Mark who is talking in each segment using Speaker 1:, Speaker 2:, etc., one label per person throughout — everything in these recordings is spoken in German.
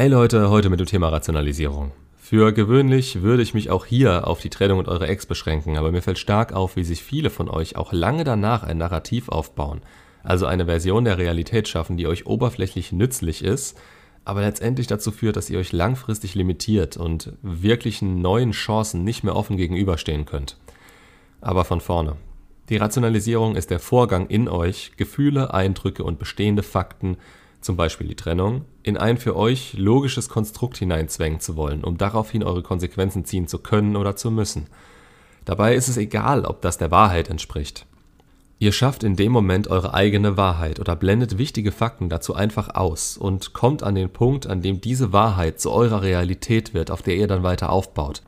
Speaker 1: Hey Leute, heute mit dem Thema Rationalisierung. Für gewöhnlich würde ich mich auch hier auf die Trennung mit eurer Ex beschränken, aber mir fällt stark auf, wie sich viele von euch auch lange danach ein Narrativ aufbauen, also eine Version der Realität schaffen, die euch oberflächlich nützlich ist, aber letztendlich dazu führt, dass ihr euch langfristig limitiert und wirklichen neuen Chancen nicht mehr offen gegenüberstehen könnt. Aber von vorne. Die Rationalisierung ist der Vorgang in euch, Gefühle, Eindrücke und bestehende Fakten zum Beispiel die Trennung, in ein für euch logisches Konstrukt hineinzwängen zu wollen, um daraufhin eure Konsequenzen ziehen zu können oder zu müssen. Dabei ist es egal, ob das der Wahrheit entspricht. Ihr schafft in dem Moment eure eigene Wahrheit oder blendet wichtige Fakten dazu einfach aus und kommt an den Punkt, an dem diese Wahrheit zu eurer Realität wird, auf der ihr dann weiter aufbaut.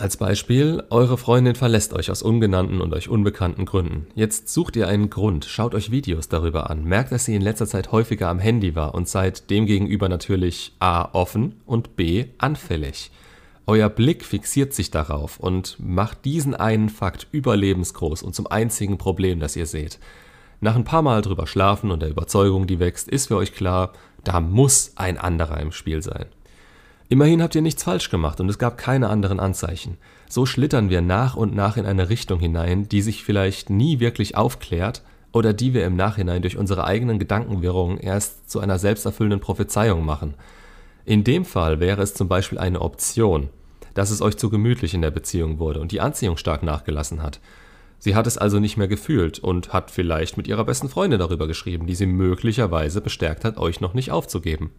Speaker 1: Als Beispiel, eure Freundin verlässt euch aus ungenannten und euch unbekannten Gründen. Jetzt sucht ihr einen Grund, schaut euch Videos darüber an, merkt, dass sie in letzter Zeit häufiger am Handy war und seid demgegenüber natürlich a. offen und b. anfällig. Euer Blick fixiert sich darauf und macht diesen einen Fakt überlebensgroß und zum einzigen Problem, das ihr seht. Nach ein paar Mal drüber schlafen und der Überzeugung, die wächst, ist für euch klar, da muss ein anderer im Spiel sein. Immerhin habt ihr nichts falsch gemacht und es gab keine anderen Anzeichen. So schlittern wir nach und nach in eine Richtung hinein, die sich vielleicht nie wirklich aufklärt oder die wir im Nachhinein durch unsere eigenen Gedankenwirrungen erst zu einer selbsterfüllenden Prophezeiung machen. In dem Fall wäre es zum Beispiel eine Option, dass es euch zu gemütlich in der Beziehung wurde und die Anziehung stark nachgelassen hat. Sie hat es also nicht mehr gefühlt und hat vielleicht mit ihrer besten Freundin darüber geschrieben, die sie möglicherweise bestärkt hat, euch noch nicht aufzugeben.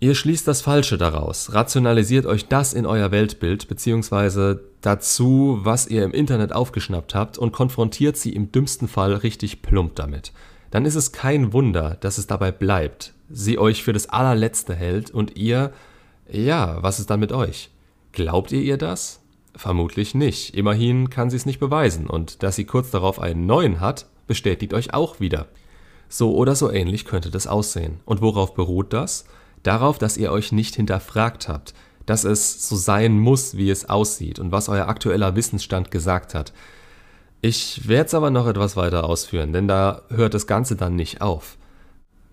Speaker 1: Ihr schließt das Falsche daraus, rationalisiert euch das in euer Weltbild bzw. dazu, was ihr im Internet aufgeschnappt habt und konfrontiert sie im dümmsten Fall richtig plump damit. Dann ist es kein Wunder, dass es dabei bleibt, sie euch für das allerletzte hält und ihr, ja, was ist dann mit euch? Glaubt ihr ihr das? Vermutlich nicht. Immerhin kann sie es nicht beweisen und dass sie kurz darauf einen neuen hat, bestätigt euch auch wieder. So oder so ähnlich könnte das aussehen. Und worauf beruht das? Darauf, dass ihr euch nicht hinterfragt habt, dass es so sein muss, wie es aussieht und was euer aktueller Wissensstand gesagt hat. Ich werde es aber noch etwas weiter ausführen, denn da hört das Ganze dann nicht auf.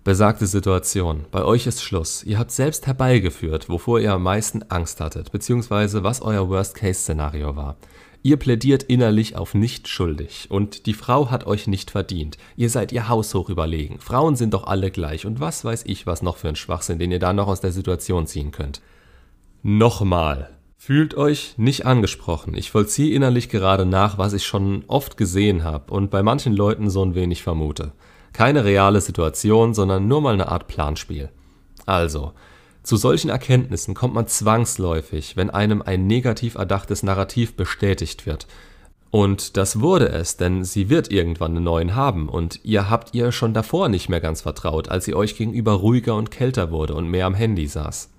Speaker 1: Besagte Situation. Bei euch ist Schluss. Ihr habt selbst herbeigeführt, wovor ihr am meisten Angst hattet, beziehungsweise was euer Worst-Case-Szenario war. Ihr plädiert innerlich auf nicht schuldig und die Frau hat euch nicht verdient. Ihr seid ihr haushoch überlegen. Frauen sind doch alle gleich und was weiß ich, was noch für ein Schwachsinn, den ihr da noch aus der Situation ziehen könnt. Nochmal. Fühlt euch nicht angesprochen. Ich vollziehe innerlich gerade nach, was ich schon oft gesehen habe und bei manchen Leuten so ein wenig vermute. Keine reale Situation, sondern nur mal eine Art Planspiel. Also, zu solchen Erkenntnissen kommt man zwangsläufig, wenn einem ein negativ erdachtes Narrativ bestätigt wird. Und das wurde es, denn sie wird irgendwann einen neuen haben und ihr habt ihr schon davor nicht mehr ganz vertraut, als sie euch gegenüber ruhiger und kälter wurde und mehr am Handy saß.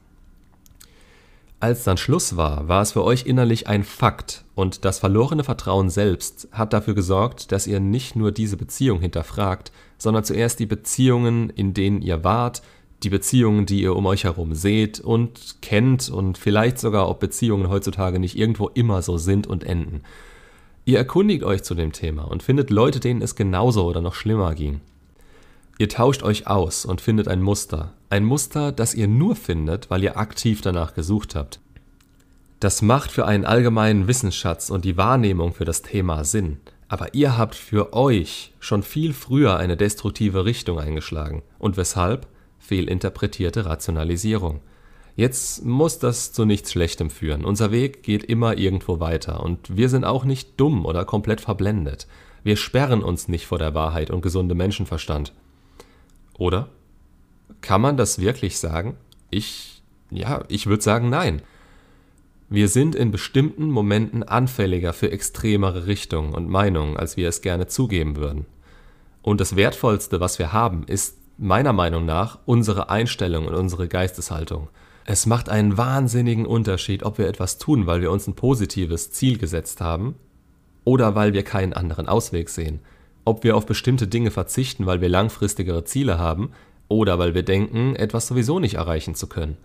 Speaker 1: Als dann Schluss war, war es für euch innerlich ein Fakt und das verlorene Vertrauen selbst hat dafür gesorgt, dass ihr nicht nur diese Beziehung hinterfragt, sondern zuerst die Beziehungen, in denen ihr wart, die Beziehungen, die ihr um euch herum seht und kennt und vielleicht sogar, ob Beziehungen heutzutage nicht irgendwo immer so sind und enden. Ihr erkundigt euch zu dem Thema und findet Leute, denen es genauso oder noch schlimmer ging. Ihr tauscht euch aus und findet ein Muster. Ein Muster, das ihr nur findet, weil ihr aktiv danach gesucht habt. Das macht für einen allgemeinen Wissensschatz und die Wahrnehmung für das Thema Sinn. Aber ihr habt für euch schon viel früher eine destruktive Richtung eingeschlagen. Und weshalb? Fehlinterpretierte Rationalisierung. Jetzt muss das zu nichts Schlechtem führen. Unser Weg geht immer irgendwo weiter und wir sind auch nicht dumm oder komplett verblendet. Wir sperren uns nicht vor der Wahrheit und gesundem Menschenverstand. Oder? Kann man das wirklich sagen? Ich, ja, ich würde sagen nein. Wir sind in bestimmten Momenten anfälliger für extremere Richtungen und Meinungen, als wir es gerne zugeben würden. Und das Wertvollste, was wir haben, ist meiner Meinung nach unsere Einstellung und unsere Geisteshaltung. Es macht einen wahnsinnigen Unterschied, ob wir etwas tun, weil wir uns ein positives Ziel gesetzt haben oder weil wir keinen anderen Ausweg sehen. Ob wir auf bestimmte Dinge verzichten, weil wir langfristigere Ziele haben oder weil wir denken, etwas sowieso nicht erreichen zu können.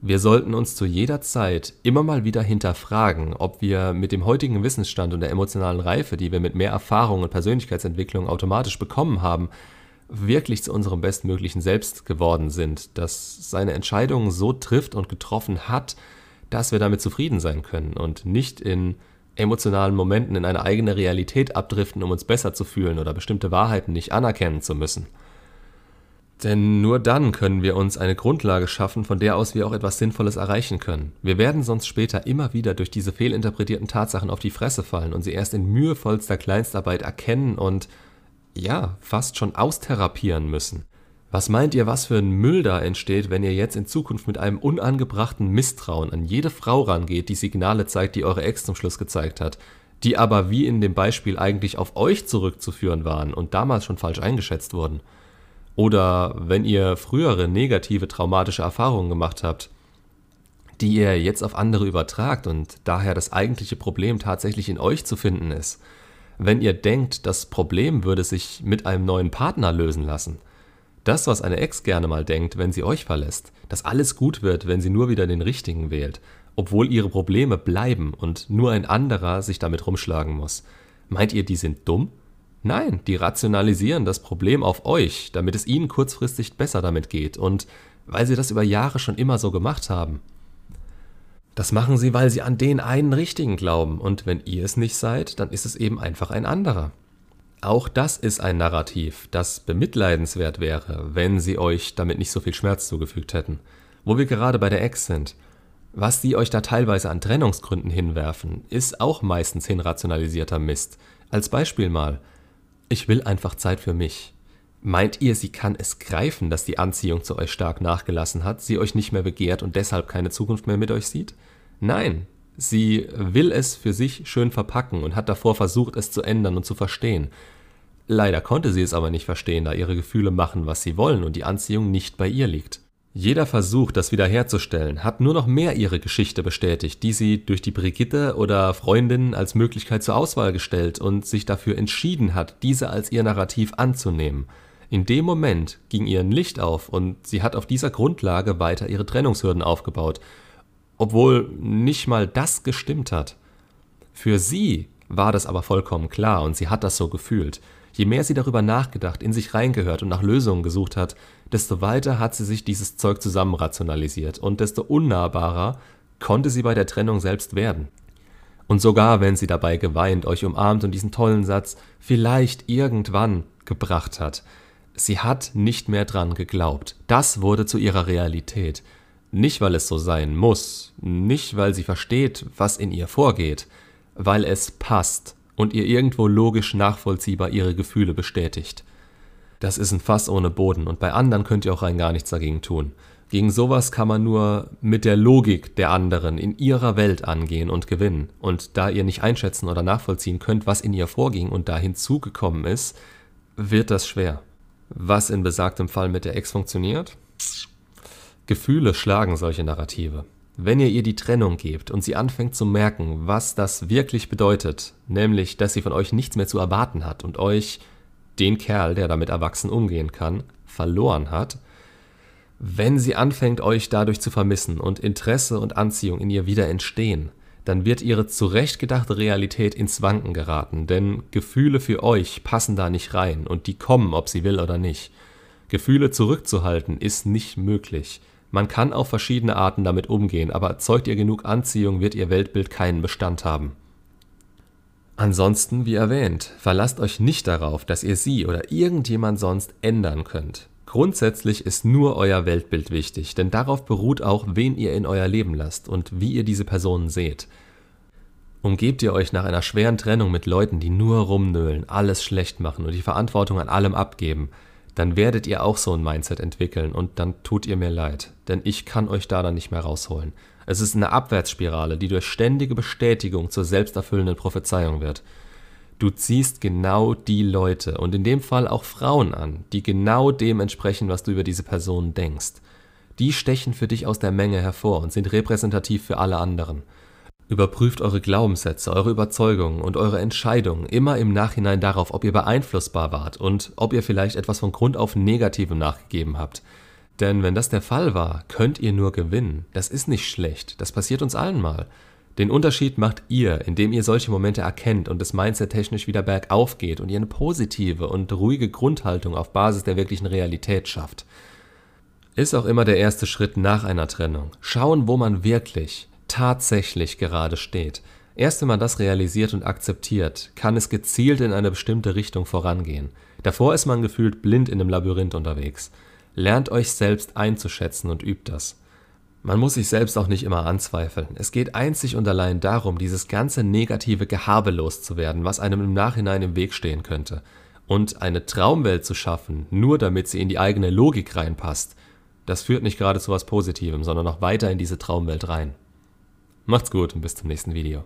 Speaker 1: Wir sollten uns zu jeder Zeit immer mal wieder hinterfragen, ob wir mit dem heutigen Wissensstand und der emotionalen Reife, die wir mit mehr Erfahrung und Persönlichkeitsentwicklung automatisch bekommen haben, wirklich zu unserem bestmöglichen Selbst geworden sind, das seine Entscheidungen so trifft und getroffen hat, dass wir damit zufrieden sein können und nicht in emotionalen Momenten in eine eigene Realität abdriften, um uns besser zu fühlen oder bestimmte Wahrheiten nicht anerkennen zu müssen. Denn nur dann können wir uns eine Grundlage schaffen, von der aus wir auch etwas Sinnvolles erreichen können. Wir werden sonst später immer wieder durch diese fehlinterpretierten Tatsachen auf die Fresse fallen und sie erst in mühevollster Kleinstarbeit erkennen und, ja, fast schon austherapieren müssen. Was meint ihr, was für ein Müll da entsteht, wenn ihr jetzt in Zukunft mit einem unangebrachten Misstrauen an jede Frau rangeht, die Signale zeigt, die eure Ex zum Schluss gezeigt hat, die aber wie in dem Beispiel eigentlich auf euch zurückzuführen waren und damals schon falsch eingeschätzt wurden? Oder wenn ihr frühere negative traumatische Erfahrungen gemacht habt, die ihr jetzt auf andere übertragt und daher das eigentliche Problem tatsächlich in euch zu finden ist. Wenn ihr denkt, das Problem würde sich mit einem neuen Partner lösen lassen. Das, was eine Ex gerne mal denkt, wenn sie euch verlässt, dass alles gut wird, wenn sie nur wieder den richtigen wählt, obwohl ihre Probleme bleiben und nur ein anderer sich damit rumschlagen muss. Meint ihr, die sind dumm? Nein, die rationalisieren das Problem auf euch, damit es ihnen kurzfristig besser damit geht und weil sie das über Jahre schon immer so gemacht haben. Das machen sie, weil sie an den einen Richtigen glauben und wenn ihr es nicht seid, dann ist es eben einfach ein anderer. Auch das ist ein Narrativ, das bemitleidenswert wäre, wenn sie euch damit nicht so viel Schmerz zugefügt hätten. Wo wir gerade bei der Ex sind. Was sie euch da teilweise an Trennungsgründen hinwerfen, ist auch meistens hinrationalisierter Mist. Als Beispiel mal, ich will einfach Zeit für mich. Meint ihr, sie kann es greifen, dass die Anziehung zu euch stark nachgelassen hat, sie euch nicht mehr begehrt und deshalb keine Zukunft mehr mit euch sieht? Nein, sie will es für sich schön verpacken und hat davor versucht, es zu ändern und zu verstehen. Leider konnte sie es aber nicht verstehen, da ihre Gefühle machen, was sie wollen und die Anziehung nicht bei ihr liegt. Jeder Versuch, das wiederherzustellen, hat nur noch mehr ihre Geschichte bestätigt, die sie durch die Brigitte oder Freundin als Möglichkeit zur Auswahl gestellt und sich dafür entschieden hat, diese als ihr Narrativ anzunehmen. In dem Moment ging ihr ein Licht auf und sie hat auf dieser Grundlage weiter ihre Trennungshürden aufgebaut, obwohl nicht mal das gestimmt hat. Für sie war das aber vollkommen klar und sie hat das so gefühlt. Je mehr sie darüber nachgedacht, in sich reingehört und nach Lösungen gesucht hat, desto weiter hat sie sich dieses Zeug zusammenrationalisiert und desto unnahbarer konnte sie bei der Trennung selbst werden. Und sogar wenn sie dabei geweint, euch umarmt und diesen tollen Satz vielleicht irgendwann gebracht hat, sie hat nicht mehr dran geglaubt. Das wurde zu ihrer Realität. Nicht, weil es so sein muss, nicht, weil sie versteht, was in ihr vorgeht, weil es passt und ihr irgendwo logisch nachvollziehbar ihre Gefühle bestätigt. Das ist ein Fass ohne Boden und bei anderen könnt ihr auch rein gar nichts dagegen tun. Gegen sowas kann man nur mit der Logik der anderen in ihrer Welt angehen und gewinnen. Und da ihr nicht einschätzen oder nachvollziehen könnt, was in ihr vorging und da hinzugekommen ist, wird das schwer. Was in besagtem Fall mit der Ex funktioniert? Gefühle schlagen solche Narrative. Wenn ihr ihr die Trennung gebt und sie anfängt zu merken, was das wirklich bedeutet, nämlich, dass sie von euch nichts mehr zu erwarten hat und euch, den Kerl, der damit erwachsen umgehen kann, verloren hat, wenn sie anfängt, euch dadurch zu vermissen und Interesse und Anziehung in ihr wieder entstehen, dann wird ihre zurechtgedachte Realität ins Wanken geraten, denn Gefühle für euch passen da nicht rein und die kommen, ob sie will oder nicht. Gefühle zurückzuhalten ist nicht möglich. Man kann auf verschiedene Arten damit umgehen, aber erzeugt ihr genug Anziehung, wird ihr Weltbild keinen Bestand haben. Ansonsten, wie erwähnt, verlasst euch nicht darauf, dass ihr sie oder irgendjemand sonst ändern könnt. Grundsätzlich ist nur euer Weltbild wichtig, denn darauf beruht auch, wen ihr in euer Leben lasst und wie ihr diese Personen seht. Umgebt ihr euch nach einer schweren Trennung mit Leuten, die nur rumnöhlen, alles schlecht machen und die Verantwortung an allem abgeben, dann werdet ihr auch so ein Mindset entwickeln und dann tut ihr mir leid, denn ich kann euch da dann nicht mehr rausholen. Es ist eine Abwärtsspirale, die durch ständige Bestätigung zur selbsterfüllenden Prophezeiung wird. Du ziehst genau die Leute und in dem Fall auch Frauen an, die genau dem entsprechen, was du über diese Person denkst. Die stechen für dich aus der Menge hervor und sind repräsentativ für alle anderen. Überprüft eure Glaubenssätze, eure Überzeugungen und eure Entscheidungen immer im Nachhinein darauf, ob ihr beeinflussbar wart und ob ihr vielleicht etwas von Grund auf Negativem nachgegeben habt. Denn wenn das der Fall war, könnt ihr nur gewinnen. Das ist nicht schlecht, das passiert uns allen mal. Den Unterschied macht ihr, indem ihr solche Momente erkennt und das Mindset technisch wieder bergauf geht und ihr eine positive und ruhige Grundhaltung auf Basis der wirklichen Realität schafft. Ist auch immer der erste Schritt nach einer Trennung. Schauen, wo man wirklich, tatsächlich gerade steht. Erst wenn man das realisiert und akzeptiert, kann es gezielt in eine bestimmte Richtung vorangehen. Davor ist man gefühlt blind in einem Labyrinth unterwegs. Lernt euch selbst einzuschätzen und übt das. Man muss sich selbst auch nicht immer anzweifeln. Es geht einzig und allein darum, dieses ganze negative Gehabe loszuwerden, was einem im Nachhinein im Weg stehen könnte. Und eine Traumwelt zu schaffen, nur damit sie in die eigene Logik reinpasst, das führt nicht gerade zu was Positivem, sondern noch weiter in diese Traumwelt rein. Macht's gut und bis zum nächsten Video.